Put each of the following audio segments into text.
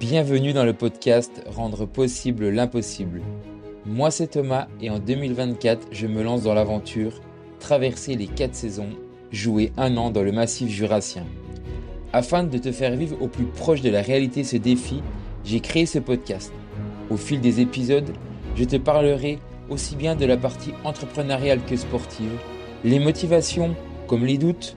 Bienvenue dans le podcast Rendre possible l'impossible. Moi c'est Thomas et en 2024 je me lance dans l'aventure traverser les 4 saisons, jouer un an dans le massif jurassien. Afin de te faire vivre au plus proche de la réalité ce défi, j'ai créé ce podcast. Au fil des épisodes, je te parlerai aussi bien de la partie entrepreneuriale que sportive, les motivations comme les doutes,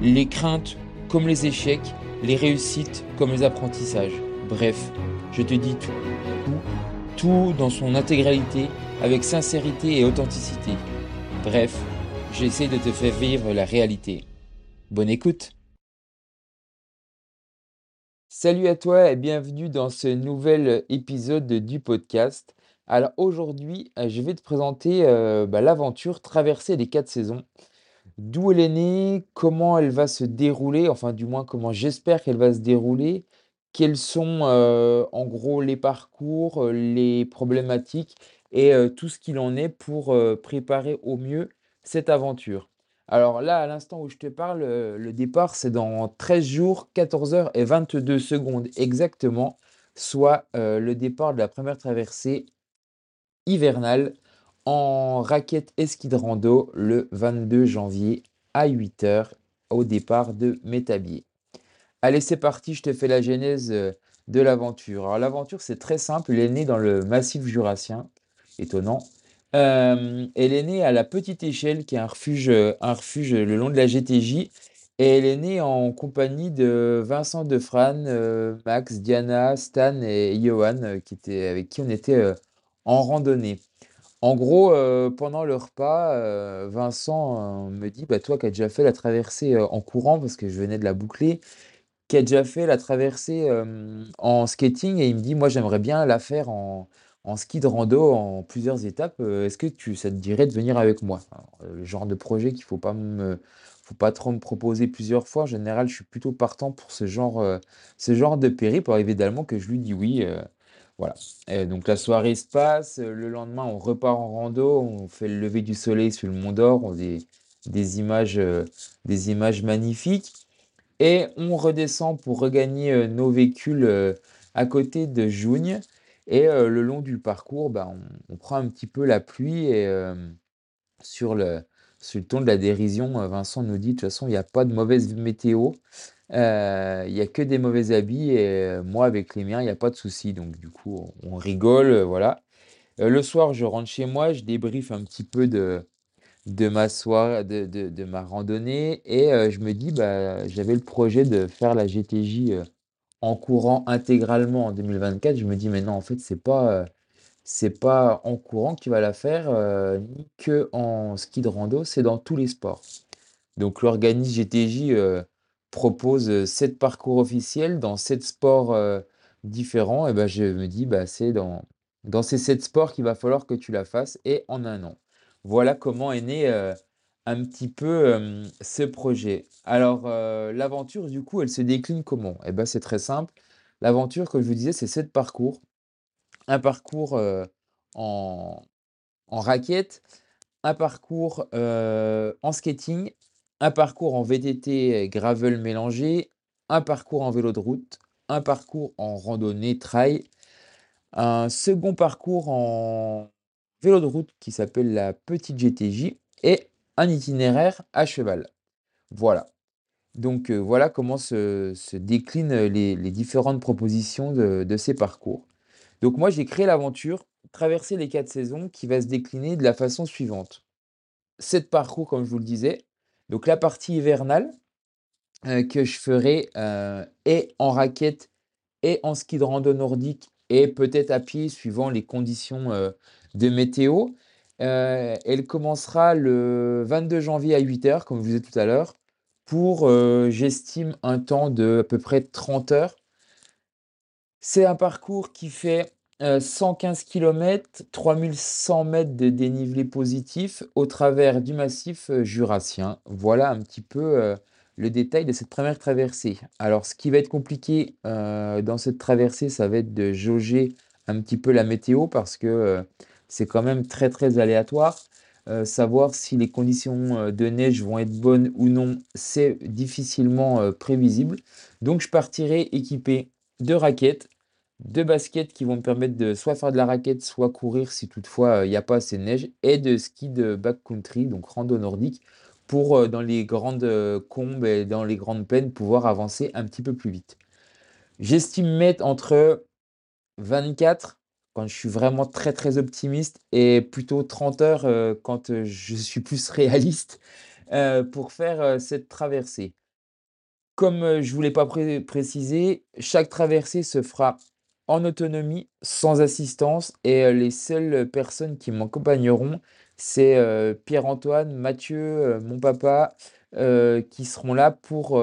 les craintes comme les échecs, les réussites comme les apprentissages. Bref, je te dis tout, tout, tout dans son intégralité avec sincérité et authenticité. Bref, j'essaie de te faire vivre la réalité. Bonne écoute Salut à toi et bienvenue dans ce nouvel épisode du podcast. Alors aujourd'hui, euh, je vais te présenter euh, bah, l'aventure Traverser les quatre saisons. D'où elle est née, comment elle va se dérouler, enfin du moins comment j'espère qu'elle va se dérouler, quels sont euh, en gros les parcours, les problématiques et tout ce qu'il en est pour préparer au mieux cette aventure. Alors là, à l'instant où je te parle, le départ, c'est dans 13 jours, 14 heures et 22 secondes exactement, soit le départ de la première traversée hivernale en raquette et rando le 22 janvier à 8 heures au départ de Métabier. Allez, c'est parti, je te fais la genèse de l'aventure. Alors l'aventure, c'est très simple, elle est née dans le massif jurassien, étonnant. elle est née à la petite échelle, qui est un refuge, un refuge le long de la GTJ. Et elle est née en compagnie de Vincent Defrane, Max, Diana, Stan et Johan, qui étaient, avec qui on était en randonnée. En gros, pendant le repas, Vincent me dit, bah, toi qui as déjà fait la traversée en courant, parce que je venais de la boucler, qui a déjà fait la traversée en skating, et il me dit, moi j'aimerais bien la faire en, ski de rando en plusieurs étapes. Est-ce que tu, ça te dirait de venir avec moi? le genre de projet qu'il faut faut pas trop me proposer plusieurs fois. En général, je suis plutôt partant pour ce genre, ce genre de périple. évidemment que je lui dis oui. Donc la soirée se passe, le lendemain on repart en rando, on fait le lever du soleil sur le Mont d'Or, on des, des images, euh, des images magnifiques. Et on redescend pour regagner euh, nos véhicules euh, à côté de Jougne. Et le long du parcours, bah, on, prend un petit peu la pluie et sur le, sur le ton de la dérision, Vincent nous dit de toute façon, il n'y a pas de mauvaise météo. Euh, il y a que des mauvais habits et euh, moi avec les miens, il y a pas de souci. Donc du coup, on rigole, euh, voilà. le soir, je rentre chez moi, je débriefe un petit peu de de ma soirée, de de ma randonnée et je me dis, bah, j'avais le projet de faire la GTJ, en courant intégralement en 2024. Je me dis: «Mais non, en fait, c'est pas, c'est pas en courant que tu vas la faire, ni que en ski de rando, c'est dans tous les sports». Donc l'organisme GTJ, propose sept parcours officiels dans sept sports différents, et ben je me dis, bah, c'est dans, dans ces sept sports qu'il va falloir que tu la fasses et en un an. Voilà comment est né un petit peu ce projet. Alors, l'aventure, du coup, elle se décline comment? Et ben, c'est très simple. L'aventure, comme je vous disais, c'est sept parcours. Un parcours en, en raquette, un parcours en skating, un parcours en VTT gravel mélangé, un parcours en vélo de route, un parcours en randonnée trail, un second parcours en vélo de route qui s'appelle la petite GTJ et un itinéraire à cheval. Voilà. Donc euh, voilà comment se, déclinent les, différentes propositions de, ces parcours. Donc moi j'ai créé l'aventure Traverser les quatre saisons qui va se décliner de la façon suivante. Sept parcours comme je vous le disais, donc la partie hivernale euh, que je ferai euh, est en raquette et en ski de rando nordique et peut-être à pied suivant les conditions euh, de météo. elle commencera le 22 janvier à 8h, comme je vous disais tout à l'heure, pour, j'estime, un temps de à peu près 30 heures. C'est un parcours qui fait 115 km, 3100 mètres de dénivelé positif au travers du massif euh, jurassien. Voilà un petit peu euh, le détail de cette première traversée. Alors, ce qui va être compliqué euh, dans cette traversée, ça va être de jauger un petit peu la météo parce que c'est quand même très très aléatoire. savoir si les conditions de neige vont être bonnes ou non, c'est difficilement prévisible. Donc, je partirai équipé 2 raquettes, 2 baskets qui vont me permettre de soit faire de la raquette, soit courir si toutefois, il n'y a pas assez de neige et de ski de backcountry, donc rando nordique pour, heu, dans les grandes, heu, combes et dans les grandes plaines, pouvoir avancer un petit peu plus vite. J'estime mettre entre 24 quand je suis vraiment très, très optimiste et plutôt 30 heures, heu, quand, je suis plus réaliste, pour faire, cette traversée. Comme, je ne vous pas pré précisé, chaque traversée se fera en autonomie, sans assistance et heu, les seules personnes qui m'accompagneront, c'est, heu, Pierre-Antoine, Mathieu, heu, mon papa, qui seront là pour,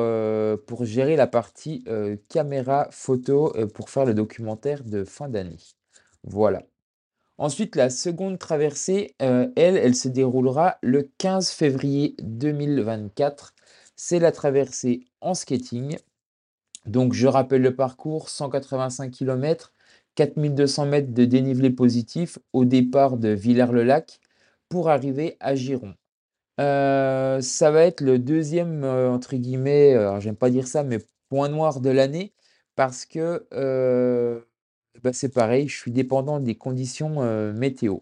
pour gérer la partie, caméra, photo, pour faire le documentaire de fin d'année. Voilà. Ensuite, la seconde traversée, elle, elle se déroulera le 15 février 2024. C'est la traversée en skating. Donc je rappelle le parcours, 185 kilomètres, 4 200 m de dénivelé positif au départ de Villers-le-Lac pour arriver à Giron. Heu, ça va être le deuxième e entre guillemets, alors j'aime pas dire ça, mais point noir de l'année parce que, bah, c'est pareil, je suis dépendant des conditions, météo.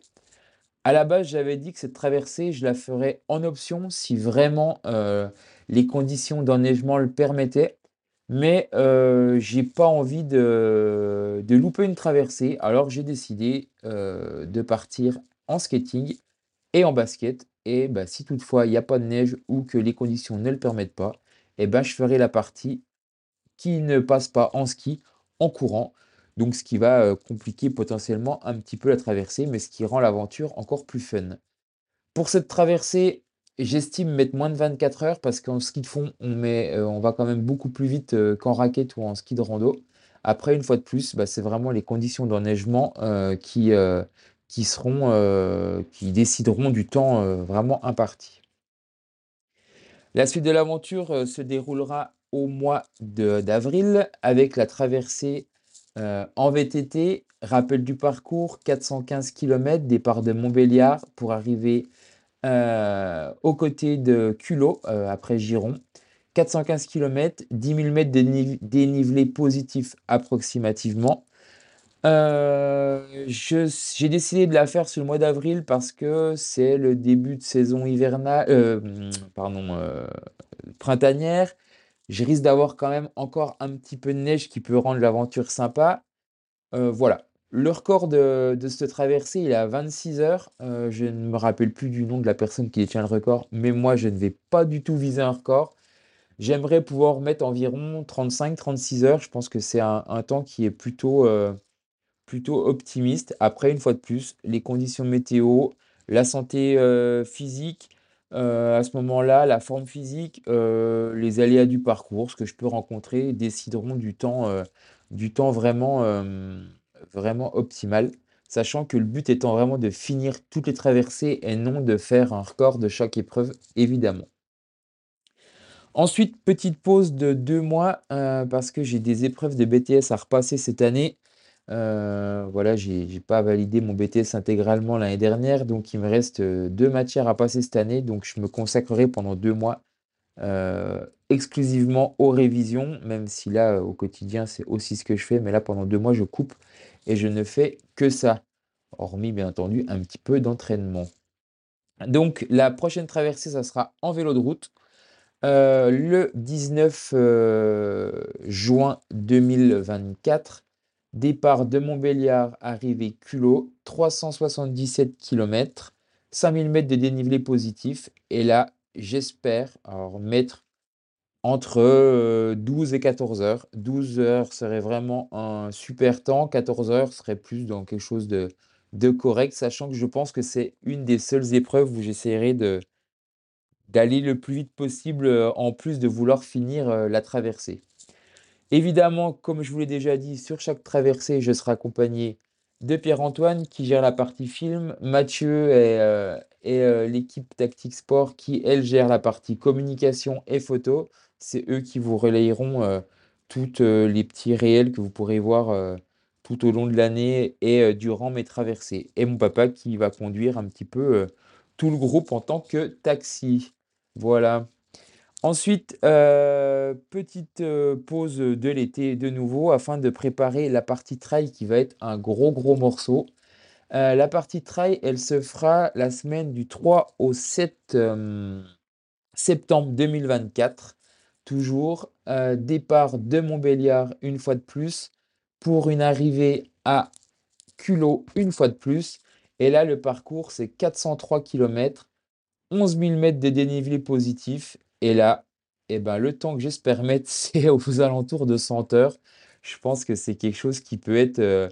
À la base, j'avais dit que cette traversée, je la ferais en option si vraiment, les conditions d'enneigement le permettaient. Mais, heu, j'ai pas envie de louper une traversée, alors j'ai décidé, heu, de partir en skating et en basket et bah, si toutefois il y a pas de neige ou que les conditions ne le permettent pas et ben, je ferai la partie qui ne passe pas en ski, en courant. Donc ce qui va, heu, compliquer potentiellement un petit peu la traversée, mais ce qui rend l'aventure encore plus fun. Pour cette traversée, j'estime mettre moins de 24 heures parce qu'en ski de fond, on met, heu, on va quand même beaucoup plus vite, heu, qu'en raquette ou en ski de rando. Après, une fois de plus, bah, c'est vraiment les conditions d'enneigement, heu, qui, qui qui décideront du temps, vraiment imparti. La suite de l'aventure, se déroulera au mois d'avril avec la traversée, en VTT. Rappel du parcours, 415 kilomètres, départ de Montbéliard pour arriver, heu, aux côtés de Culoz, heu, après Giron. 415 kilomètres, 10 000 mètres de niv dénivelé positif approximativement. S j'ai décidé de la faire sur le mois d'avril parce que c'est le début de saison hivernale, pardon, printanière. Je risque d'avoir quand même encore un petit peu de neige qui peut rendre l'aventure sympa. Voilà. Le record de cette traversée, il est à 26 heures. Heu, je ne me rappelle plus du nom de la personne qui détient le record, mais moi, je ne vais pas du tout viser un record. J'aimerais pouvoir mettre environ 35-36 heures. Je pense que c'est un temps qui est plutôt, heu, plutôt optimiste. Après, une fois de plus, les conditions météo, la santé, heu, physique, à ce moment-là, la forme physique, les aléas du parcours, ce que je peux rencontrer décideront du temps, du temps vraiment, vraiment optimal. Sachant que le but étant vraiment de finir toutes les traversées et non de faire un record de chaque épreuve, évidemment. Ensuite, petite pause de 2 mois, heu, parce que j'ai des épreuves de BTS à repasser cette année. Heu, voilà, j'ai pas validé mon BTS intégralement l'année dernière, donc il me reste, heu, 2 matières à passer cette année, donc je me consacrerai pendant 2 mois, heu, exclusivement aux révisions, même si là, au quotidien, c'est aussi ce que je fais, mais là, pendant 2 mois, je coupe et je ne fais que ça. Hormis, bien entendu, un petit peu d'entraînement. Donc la prochaine traversée, ça sera en vélo de route. Heu, le 19, heu, juin 2024, départ de Montbéliard, arrivée Culoz, 377 kilomètres, 5 000 mètres de dénivelé positif et là, j'espère mettre entre, heu, 12 et 14 heures. 12 heures serait vraiment un super temps, 14 heures serait plus dans quelque chose de de correct, sachant que je pense que c'est une des seules épreuves où j'essaierai de D'aller le plus vite possible, en plus de vouloir finir, la traversée. Évidemment, comme je vous l'ai déjà dit, sur chaque traversée, je serai accompagné de Pierre-Antoine qui gère la partie film, Mathieu et heu et heu, l'équipe Tactique Sport qui, elle, gère la partie communication et photo. C'est eux qui vous relayeront, heu, toutes, heu, les petits réels que vous pourrez voir, tout au long de l'année et durant mes traversées et mon papa qui va conduire un petit peu, tout le groupe en tant que taxi. Voilà. Ensuite, heu, petite, heu, pause, de l'été de nouveau afin de préparer la partie trail qui va être un gros, gros morceau. Heu, la partie trail, elle se fera la semaine du 3 au 7, hem, septembre 2024. Toujours, départ de Montbéliard une fois de plus, pour une arrivée à culot une fois de plus. Et là, le parcours, c'est 403 kilomètres, 11 000 mètres de dénivelé positif. Et là, et ben, le temps que j'espère mettre, c'est aux alentours de 100 heures. Je pense que c'est quelque chose qui peut être, heu,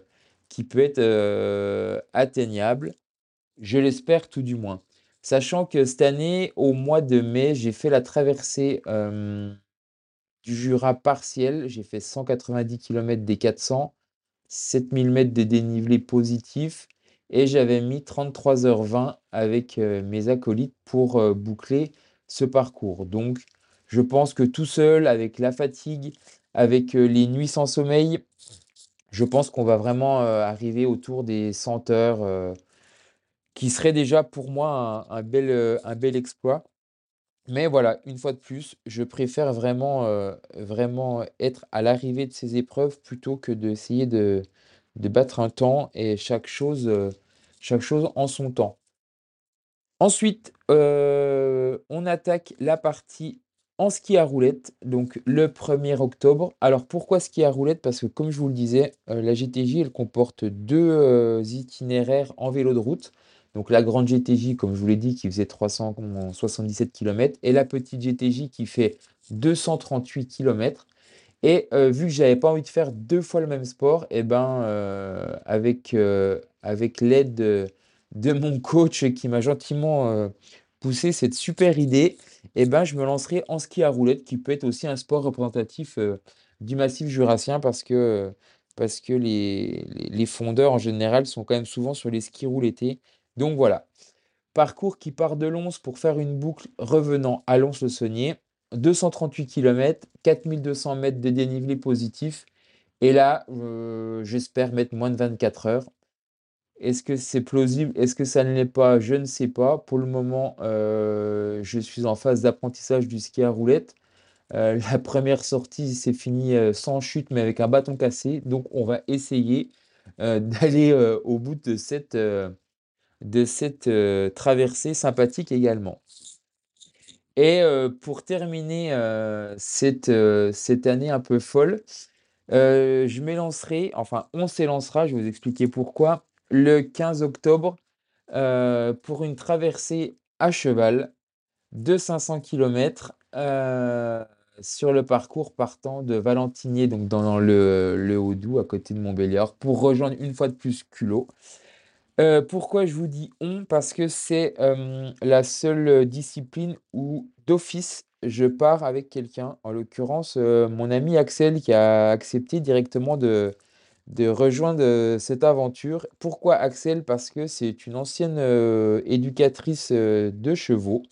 qui peut être, heu, atteignable. Je l'espère tout du moins. Sachant que cette année, au mois de mai, j'ai fait la traversée, hem, du Jura partielle. J'ai fait 190 kilomètres des 400, 7 000 mètres de dénivelé positif et j'avais mis 33 heures 20 avec, mes acolytes pour, boucler ce parcours. Donc je pense que tout seul, avec la fatigue, avec, heu, les nuits sans sommeil, je pense qu'on va vraiment, heu, arriver autour des 100 heures, heu, qui serait déjà pour moi un bel, exploit. Mais voilà, une fois de plus, je préfère vraiment, être à l'arrivée de ces épreuves plutôt que d'essayer de battre un temps et chaque chose en son temps. Ensuite, heu, on attaque la partie en ski à roulettes, donc le 1er octobre. Alors pourquoi ski à roulettes? Parce que comme je vous le disais, heu, la GTJ, elle comporte 2 heu, itinéraires en vélo de route. Donc la grande GTJ, comme je vous l'ai dit, qui faisait 377 kilomètres et la petite GTJ qui fait 238 kilomètres. Et vu que j'avais pas envie de faire 2 fois le même sport et ben, heu, avec, avec l'aide, de mon coach qui m'a gentiment, heu, poussé cette super idée et ben, je me lancerai en ski à roulettes qui peut être aussi un sport représentatif, heu, du massif jurassien parce que, les fondeurs en général sont quand même souvent sur les skis roulent l'été. Donc voilà. Parcours qui part de Lons pour faire une boucle revenant à Lons-le-Saunier, 238 kilomètres, 4 200 mètres de dénivelé positif et là, heu, j'espère mettre moins de 24 heures. Est-ce que c'est plausible? Est-ce que ça ne l'est pas? Je ne sais pas. Pour le moment, heu, je suis en phase d'apprentissage du ski à roulettes. Heu, la première sortie s'est finie, heu, sans chute, mais avec un bâton cassé. Donc on va essayer, d'aller, au bout de cette, traversée sympathique également. Et pour terminer, cette, cette année un peu folle, je m'élancerai, enfin on s'élancera, je vais vous expliquer pourquoi, le 15 octobre, heu, pour une traversée à cheval de 500 kilomètres, heu, sur le parcours partant de Valentigney, donc dans le le Haut-Doubs, à côté de Montbéliard, pour rejoindre une fois de plus Culot. Heu, pourquoi je vous dis «on»? Parce que c'est, la seule, discipline où d'office je pars avec quelqu'un, en l'occurrence, mon ami Axel qui a accepté directement de de rejoindre, heu, cette aventure. Pourquoi Axel? Parce que c'est une ancienne, heu, éducatrice, heu, de chevaux,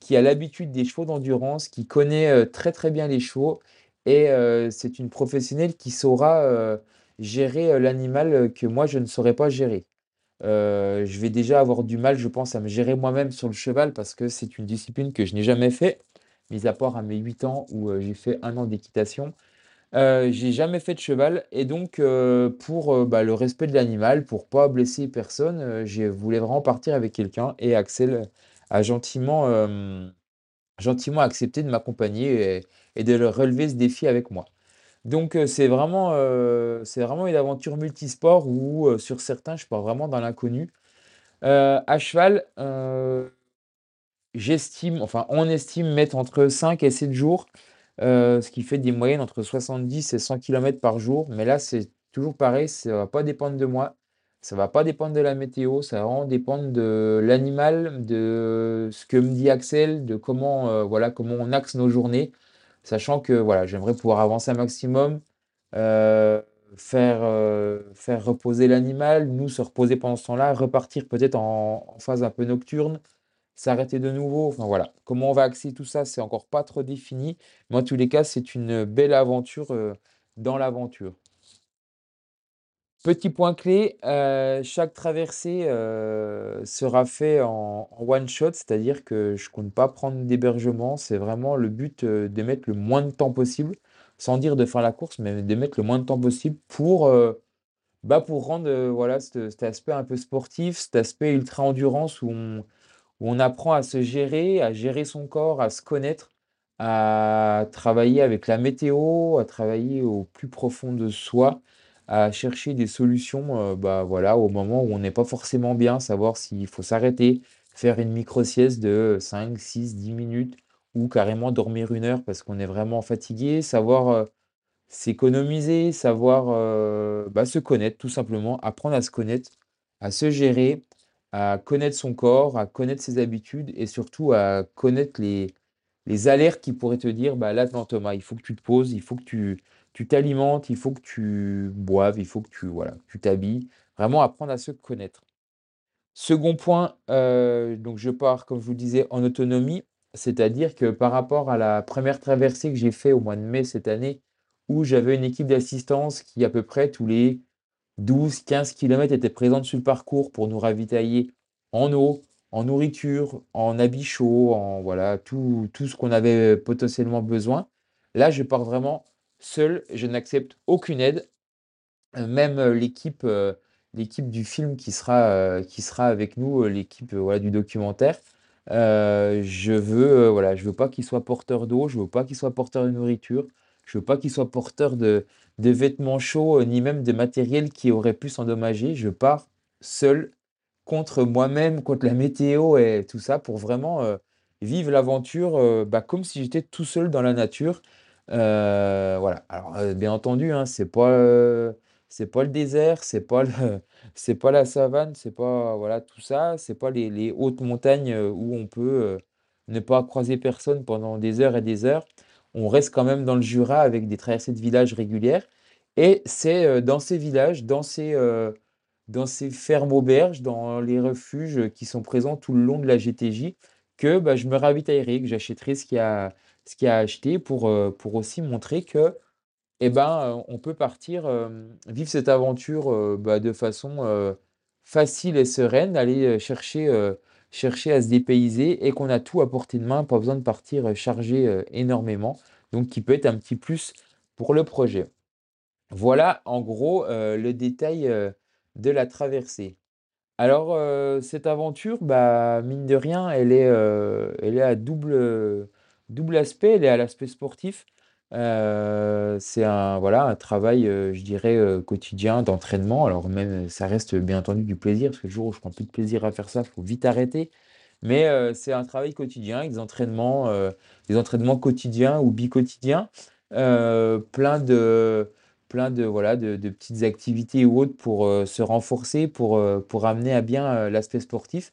qui a l'habitude des chevaux d'endurance, qui connaît, très, très bien les chevaux et c'est une professionnelle qui saura, gérer, l'animal, que moi je ne saurais pas gérer. Je vais déjà avoir du mal, je pense, à me gérer moi-même sur le cheval parce que c'est une discipline que je n'ai jamais fait, mis à part à mes 8 ans où, j'ai fait un an d'équitation. Heu, j'ai jamais fait de cheval et donc heu, pour, heu, bah, le respect de l'animal, pour pas blesser personne, je voulais vraiment partir avec quelqu'un et Axel a gentiment, gentiment accepté de m'accompagner et de le relever ce défi avec moi. Donc c'est vraiment, c'est vraiment une aventure multisport où, sur certains, je pars vraiment dans l'inconnu. À cheval, j'estime, enfin on estime mettre entre 5 et 7 jours, heu, ce qui fait des moyennes entre 70 et 100 kilomètres par jour. Mais là, c'est toujours pareil, ça va pas dépendre de moi, ça va pas dépendre de la météo, ça va vraiment dépendre de l'animal, de ce que me dit Axel, de comment, heu, voilà, comment on axe nos journées. Sachant que, voilà, j'aimerais pouvoir avancer un maximum, heu, faire, faire reposer l'animal, nous se reposer pendant ce temps-là, repartir peut-être en phase un peu nocturne, s'arrêter de nouveau, enfin voilà. Comment on va axer tout ça, c'est encore pas trop défini, mais en tous les cas, c'est une belle aventure, heu, dans l'aventure. Petit point clé, heu, chaque traversée, heu, sera fait en one shot, c'est-à-dire que je compte pas prendre d'hébergement. C'est vraiment le but, de mettre le moins de temps possible, sans dire de faire la course, mais de mettre le moins de temps possible pour, bah, pour rendre, voilà, cet cet aspect un peu sportif, cet aspect ultra endurance où on où on apprend à se gérer, à gérer son corps, à se connaître, à travailler avec la météo, à travailler au plus profond de soi, à chercher des solutions, heu, bah, voilà, au moment où on n'est pas forcément bien, savoir s'il faut s'arrêter, faire une micro sieste de cinq, six, dix minutes ou carrément dormir une heure parce qu'on est vraiment fatigué, savoir, heu, s'économiser, savoir, heu, bah, se connaître tout simplement, apprendre à se connaître, à se gérer, à connaître son corps, à connaître ses habitudes et surtout à connaître les les alertes qui pourraient te dire: «Bah, là, non Thomas, il faut que tu te poses, il faut que tu tu t'alimentes, il faut que tu boives, il faut que tu voilà, tu t'habilles». Vraiment apprendre à se connaître. Second point, heu, donc je pars, comme je vous le disais, en autonomie, c'est-à-dire que par rapport à la première traversée que j'ai fait au mois de mai cette année, où j'avais une équipe d'assistance qui à peu près tous les 12-15 kilomètres était présente sur le parcours pour nous ravitailler en eau, en nourriture, en habits chauds, en voilà, tout tout ce qu'on avait potentiellement besoin. Là, je pars vraiment seul, je n'accepte aucune aide. Heu, même, heu, l'équipe, heu, l'équipe du film qui sera, qui sera avec nous, l'équipe, du documentaire, je veux, voilà, je veux pas qu'ils soient porteurs d'eau, je veux pas qu'ils soient porteurs de nourriture, je veux pas qu'ils soient porteurs de vêtements chauds, heu, ni même de matériel qui aurait pu s'endommager. Je pars seul contre moi-même, contre la météo et tout ça pour vraiment, heu, vivre l'aventure, heu, bah, comme si j'étais tout seul dans la nature. Voilà. Alors, bien entendu, hein, c'est pas, c'est pas le désert, c'est pas pas la savane, c'est pas voilà tout ça, c'est pas les les hautes montagnes, où on peut, ne pas croiser personne pendant des heures et des heures. On reste quand même dans le Jura avec des traversées de villages régulières. Et c'est, heu, dans ces villages, dans ces, heu dans ces fermes auberges, dans les refuges, qui sont présents tout le long de la GTJ, que, bah, je me ravitaillerai, que j'achèterai ce qu'il y a ce qu'il a à acheter pour, heu, pour aussi montrer que, eh ben, on peut partir, vivre cette aventure, bah, de façon, facile et sereine, aller, chercher, chercher à se dépayser et qu'on a tout à portée de main, pas besoin de partir, heu, chargé, heu, énormément, donc qui peut être un petit plus pour le projet. Voilà en gros, heu, le détail, de la traversée. Alors, cette aventure, bah, mine de rien, elle est, à double, double aspect. Elle est à l'aspect sportif. Heu, c'est un voilà, un travail, heu, je dirais, heu, quotidien d'entraînement. Alors même, ça reste bien entendu du plaisir, parce que le jour où je prends plus de plaisir à faire ça, il faut vite arrêter. Mais, c'est un travail quotidien des entraînements, des entraînements quotidiens ou bi-quotidiens. Plein de plein de voilà, de de petites activités ou autres pour, se renforcer, pour, pour amener à bien, l'aspect sportif.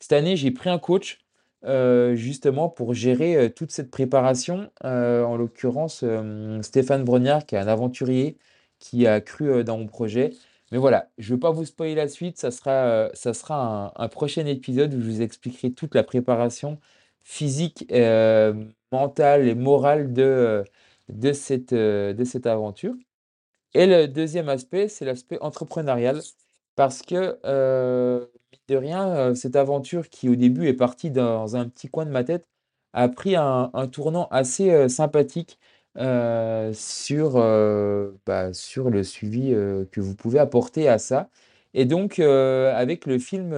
Cette année, j'ai pris un coach, heu, justement pour gérer, heu, toute cette préparation. Heu, en l'occurrence, Stéphane Brognard qui est un aventurier qui a cru, dans mon projet. Mais voilà, je ne veux pas vous spoiler la suite, ça sera, ça sera un un prochain épisode où je vous expliquerai toute la préparation physique, mentale et morale de, de cette, de cette aventure. Et le deuxième aspect, c'est l'aspect entrepreneurial parce que, de rien, heu, cette aventure qui au début est partie dans un petit coin de ma tête, a pris un tournant assez, heu, sympathique, heu, sur, bah, sur le suivi, que vous pouvez apporter à ça. Et donc, avec le film,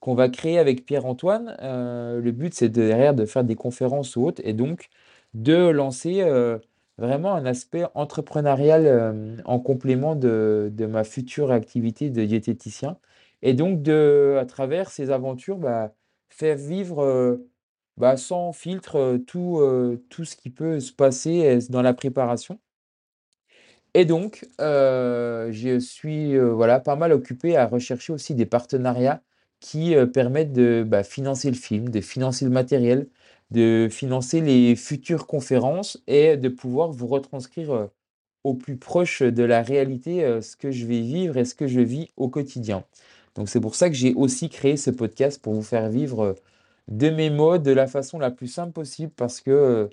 qu'on va créer avec Pierre-Antoine, le but c'est derrière de faire des conférences ou autres et donc de lancer, Vraiment un aspect entrepreneurial, en complément de de ma future activité de diététicien et donc de à travers ces aventures, bah, faire vivre, heu, bah, sans filtre, heu, tout, heu, tout ce qui peut se passer, dans la préparation et donc je suis, voilà, pas mal occupé à rechercher aussi des partenariats qui, permettent de, bah, financer le film, de financer le matériel, de financer les futures conférences et de pouvoir vous retranscrire, au plus proche de la réalité, ce que je vais vivre et ce que je vis au quotidien. Donc c'est pour ça que j'ai aussi créé ce podcast pour vous faire vivre, heu, de mes mots de la façon la plus simple possible parce que, heu,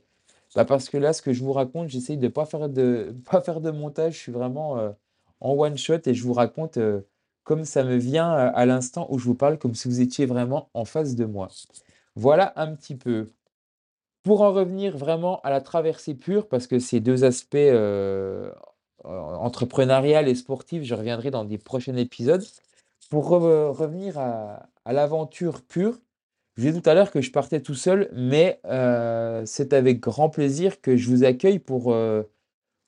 bah, là, ce que je vous raconte, j'essaye de pas faire de pas faire de montage. Je suis vraiment, heu, en one shot et je vous raconte comme ça me vient à l'instant où je vous parle, comme si vous étiez vraiment en face de moi. Voilà un petit peu. Pour en revenir vraiment à la traversée pure, parce que ces deux aspects entrepreneurial et sportif, je reviendrai dans des prochains épisodes. Pour revenir à, l'aventure pure, je disais tout à l'heure que je partais tout seul, mais c'est avec grand plaisir que je vous accueille pour,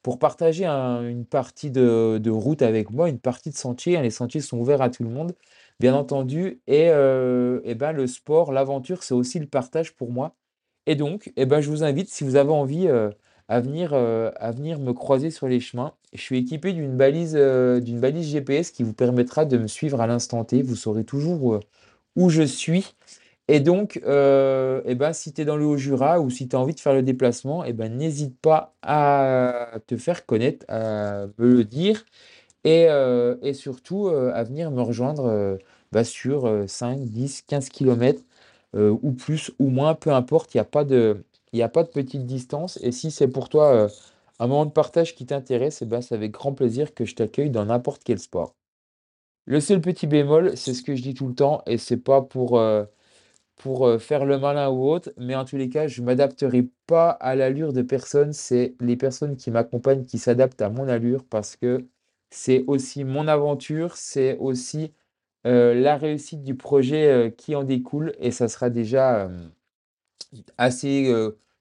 pour partager une partie de, route avec moi, une partie de sentier. Les sentiers sont ouverts à tout le monde, bien entendu. Et, et ben, le sport, l'aventure, c'est aussi le partage pour moi. Et donc, et ben, je vous invite, si vous avez envie à venir, à venir me croiser sur les chemins, je suis équipé d'une balise, d'une balise GPS qui vous permettra de me suivre à l'instant T. Vous saurez toujours où je suis. Et donc, euh, eh ben, si tu es dans le Haut-Jura ou si tu as envie de faire le déplacement, eh ben, n'hésite pas à te faire connaître, à me le dire et, euh, surtout euh, à venir me rejoindre bah, sur 5, 10, 15 km ou plus ou moins, peu importe, il n'y a, pas de, a pas de petite distance. Et si c'est pour toi un moment de partage qui t'intéresse, eh ben, c'est avec grand plaisir que je t'accueille dans n'importe quel sport. Le seul petit bémol, c'est ce que je dis tout le temps, et c'est pas pour pour faire le malin ou autre, mais en tous les cas, je ne m'adapterai pas à l'allure de personne. C'est les personnes qui m'accompagnent qui s'adaptent à mon allure parce que c'est aussi mon aventure, c'est aussi la réussite du projet qui en découle et ça sera déjà assez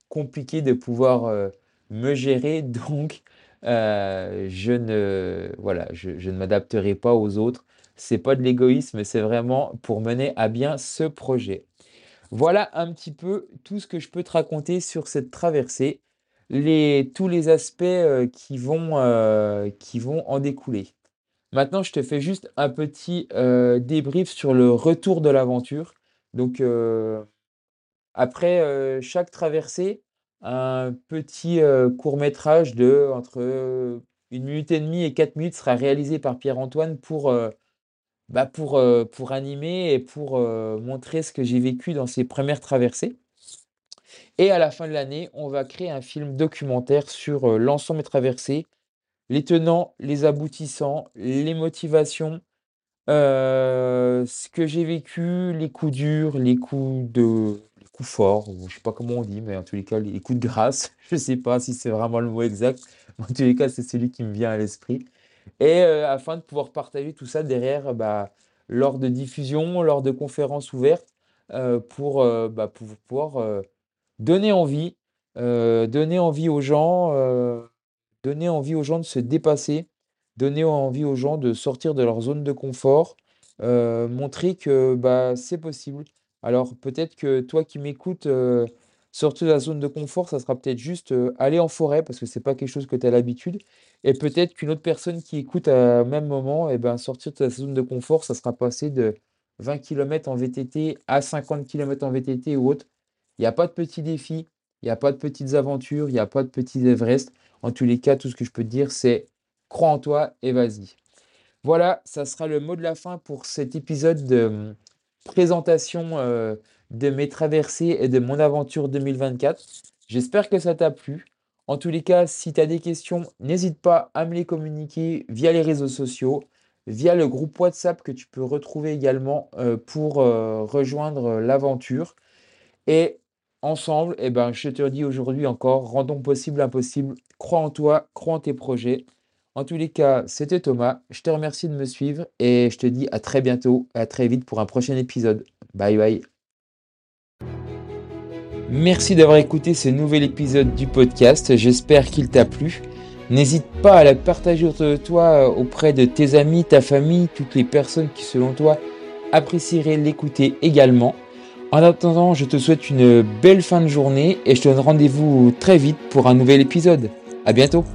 compliqué de pouvoir me gérer. Donc, je ne, voilà, je, ne m'adapterai pas aux autres. C'est pas de l'égoïsme, c'est vraiment pour mener à bien ce projet. Voilà un petit peu tout ce que je peux te raconter sur cette traversée, tous les aspects euh, qui, vont, euh, qui vont en découler. Maintenant, je te fais juste un petit euh, débrief sur le retour de l'aventure. Donc, après chaque traversée, un petit court métrage de entre une minute et demie et quatre minutes sera réalisé par Pierre-Antoine pour bah, pour, pour animer et pour montrer ce que j'ai vécu dans ces premières traversées. Et à la fin de l'année, on va créer un film documentaire sur l'ensemble des traversées, les tenants, les aboutissants, les motivations, ce que j'ai vécu, les coups durs, les coups de les coups forts, je sais pas comment on dit, mais en tous les cas, les coups de grâce. Je sais pas si c'est vraiment le mot exact. En tous les cas, c'est celui qui me vient à l'esprit et euh, afin de pouvoir partager tout ça derrière bah, lors de diffusion, lors de conférences ouvertes, euh, pour, euh, bah, pour, pouvoir donner envie, donner envie aux gens, donner envie aux gens de se dépasser, donner envie aux gens de sortir de leur zone de confort, montrer que bah, c'est possible. Alors peut-être que toi qui m'écoutes, sortir de la zone de confort, ça sera peut-être juste aller en forêt parce que c'est pas quelque chose que tu as l'habitude. Et peut-être qu'une autre personne qui écoute à même moment, et eh ben, sortir de sa zone de confort, ça sera passer de 20 km en VTT à 50 km en VTT ou autre. Il n'y a pas de petits défis, il n'y a pas de petites aventures, il n'y a pas de petits Everest. En tous les cas, tout ce que je peux te dire, c'est crois en toi et vas-y. Voilà, ça sera le mot de la fin pour cet épisode de hum, présentation euh, de mes traversées et de mon aventure 2024. J'espère que ça t'a plu. En tous les cas, si tu as des questions, n'hésite pas à me les communiquer via les réseaux sociaux, via le groupe WhatsApp que tu peux retrouver également euh, pour euh, rejoindre l'aventure. Et ensemble, eh ben, je te dis aujourd'hui encore, rendons possible l'impossible. Crois en toi, crois en tes projets. En tous les cas, c'était Thomas. Je te remercie de me suivre et je te dis à très bientôt, à très vite pour un prochain épisode. Bye bye. Merci d'avoir écouté ce nouvel épisode du podcast. J'espère qu'il t'a plu. N'hésite pas à la partager autour de toi euh, auprès de tes amis, ta famille, toutes les personnes qui, selon toi, apprécieraient l'écouter également. En attendant, je te souhaite une belle fin de journée et je te donne rendez-vous très vite pour un nouvel épisode. À bientôt!